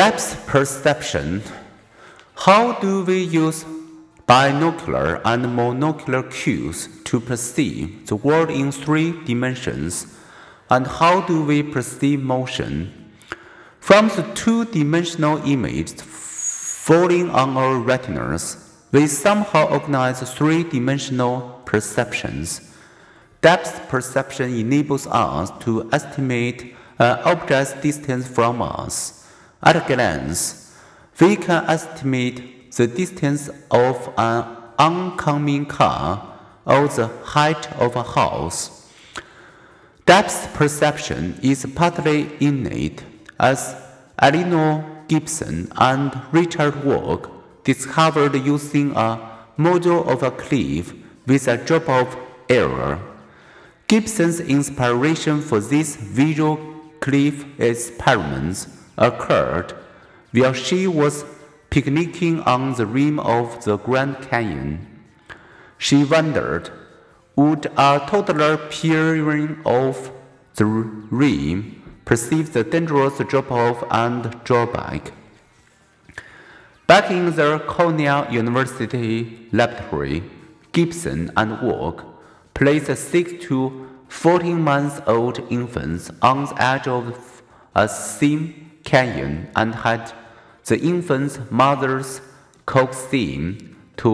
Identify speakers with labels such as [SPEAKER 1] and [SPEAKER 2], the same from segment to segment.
[SPEAKER 1] Depth perception. How do we use binocular and monocular cues to perceive the world in three dimensions? And how do we perceive motion? From the two dimensional image falling on our retinas, we somehow organize three dimensional perceptions. Depth perception enables us to estimate an object's distance from us. At a glance, we can estimate the distance of an oncoming car or the height of a house. Depth perception is partly innate, as Eleanor Gibson and Richard Walk discovered using a model of a cliff with a drop of error. Gibson's inspiration for these visual cliff experiments occurred while she was picnicking on the rim of the Grand Canyon. She wondered, would a toddler peering off the rim perceive the dangerous drop-off and drawback? Back in the Cornell University laboratory, Gibson and Walk placed 6 to 14 months old infants on the edge of a steam canyon and had the infant's mother's coaxing to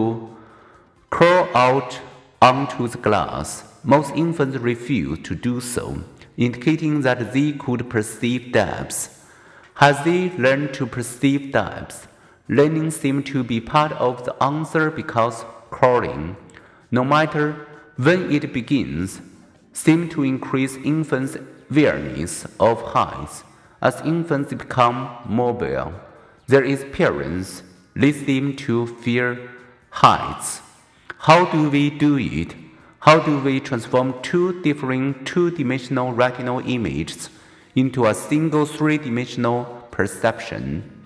[SPEAKER 1] crawl out onto the glass. Most infants refused to do so, indicating that they could perceive depths. As they learned to perceive depths, learning seemed to be part of the answer because crawling, no matter when it begins, seemed to increase infants' awareness of heights. As infants become mobile, their experience leads them to fear heights. How do we do it? How do we transform two differing two dimensional retinal images into a single three dimensional perception?